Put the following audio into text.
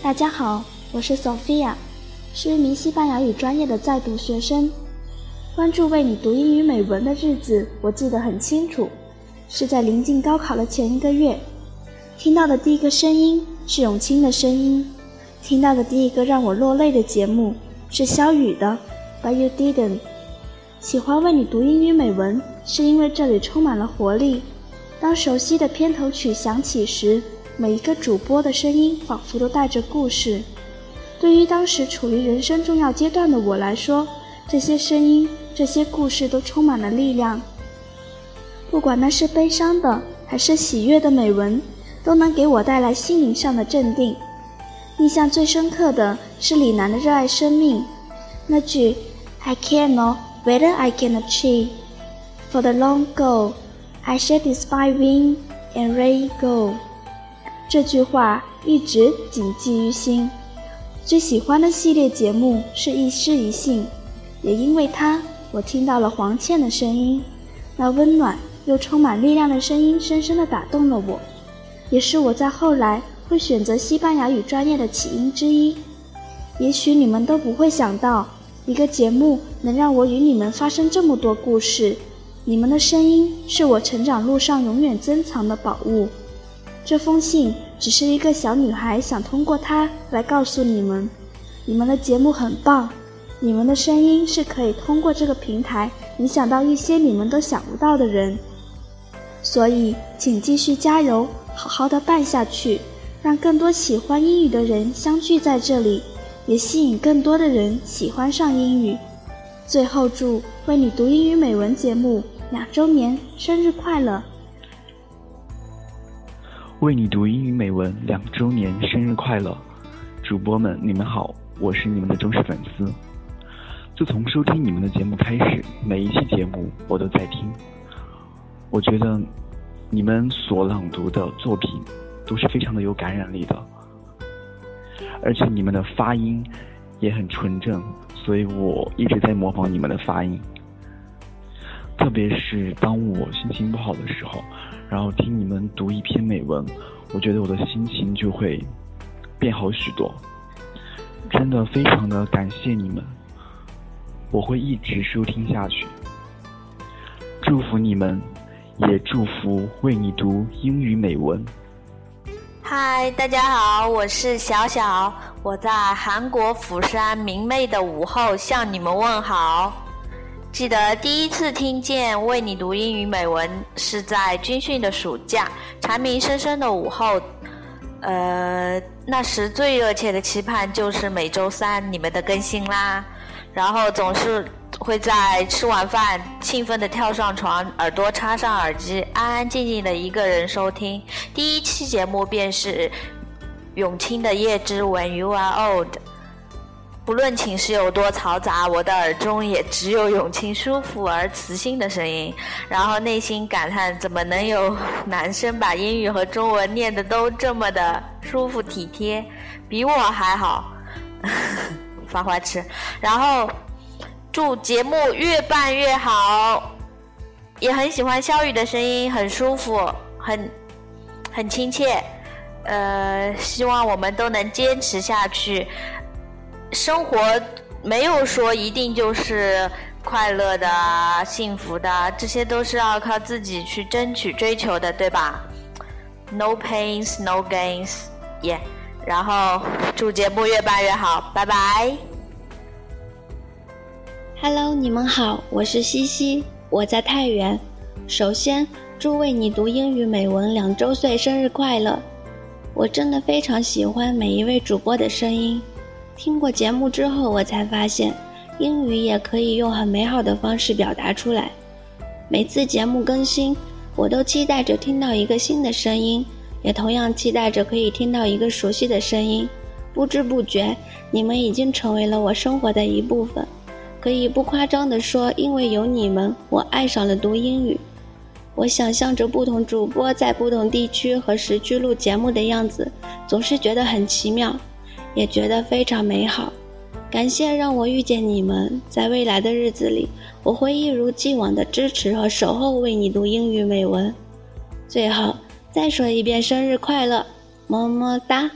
大家好，我是 Sophia，是一名西班牙语专业的在读学生。关注为你读英语美文的日子，我记得很清楚，是在临近高考的前一个月。听到的第一个声音是永清的声音，听到的第一个让我落泪的节目是肖雨的《But You Didn't》。喜欢为你读英语美文，是因为这里充满了活力。当熟悉的片头曲响起时，每一个主播的声音仿佛都带着故事。对于当时处于人生重要阶段的我来说，这些声音、这些故事都充满了力量。不管那是悲伤的还是喜悦的美文，都能给我带来心灵上的镇定。印象最深刻的是李楠的《热爱生命》，那句 “I can't know whether I can achieve for the long goal, I shall despite win and rain go。”这句话一直谨记于心。最喜欢的系列节目是一诗一信，也因为它，我听到了黄倩的声音，那温暖又充满力量的声音，深深地打动了我，也是我在后来会选择西班牙语专业的起因之一。也许你们都不会想到，一个节目能让我与你们发生这么多故事。你们的声音是我成长路上永远珍藏的宝物。这封信只是一个小女孩想通过它来告诉你们，你们的节目很棒，你们的声音是可以通过这个平台影响到一些你们都想不到的人。所以，请继续加油，好好的办下去，让更多喜欢英语的人相聚在这里，也吸引更多的人喜欢上英语。最后，祝为你读英语美文节目两周年生日快乐！为你读英语美文两周年生日快乐，主播们你们好，我是你们的忠实粉丝。自从收听你们的节目开始，每一期节目我都在听。我觉得你们所朗读的作品都是非常的有感染力的，而且你们的发音也很纯正，所以我一直在模仿你们的发音。特别是当我心情不好的时候。然后听你们读一篇美文，我觉得我的心情就会变好许多。真的非常的感谢你们，我会一直收听下去。祝福你们，也祝福为你读英语美文。嗨，大家好，我是小小，我在韩国釜山明媚的午后向你们问好。记得第一次听见为你读英语美文是在军训的暑假，蝉鸣声声的午后，呃，那时最热切的期盼就是每周三你们的更新啦。然后总是会在吃完饭兴奋地跳上床，耳朵插上耳机，安安静静的一个人收听。第一期节目便是永清的《叶之文 You Are Old》。不论寝室有多嘈杂，我的耳中也只有永清舒服而磁性的声音。然后内心感叹：怎么能有男生把英语和中文念得都这么的舒服体贴？比我还好，发花痴。然后祝节目越办越好，也很喜欢肖雨的声音，很舒服，很很亲切。呃，希望我们都能坚持下去。生活没有说一定就是快乐的、幸福的，这些都是要靠自己去争取、追求的，对吧？No pains, no gains，耶！然后祝节目越办越好，拜拜。Hello，你们好，我是西西，我在太原。首先祝为你读英语美文两周岁生日快乐！我真的非常喜欢每一位主播的声音。听过节目之后，我才发现，英语也可以用很美好的方式表达出来。每次节目更新，我都期待着听到一个新的声音，也同样期待着可以听到一个熟悉的声音。不知不觉，你们已经成为了我生活的一部分。可以不夸张地说，因为有你们，我爱上了读英语。我想象着不同主播在不同地区和时区录节目的样子，总是觉得很奇妙。也觉得非常美好，感谢让我遇见你们。在未来的日子里，我会一如既往的支持和守候，为你读英语美文。最后再说一遍，生日快乐，么么哒。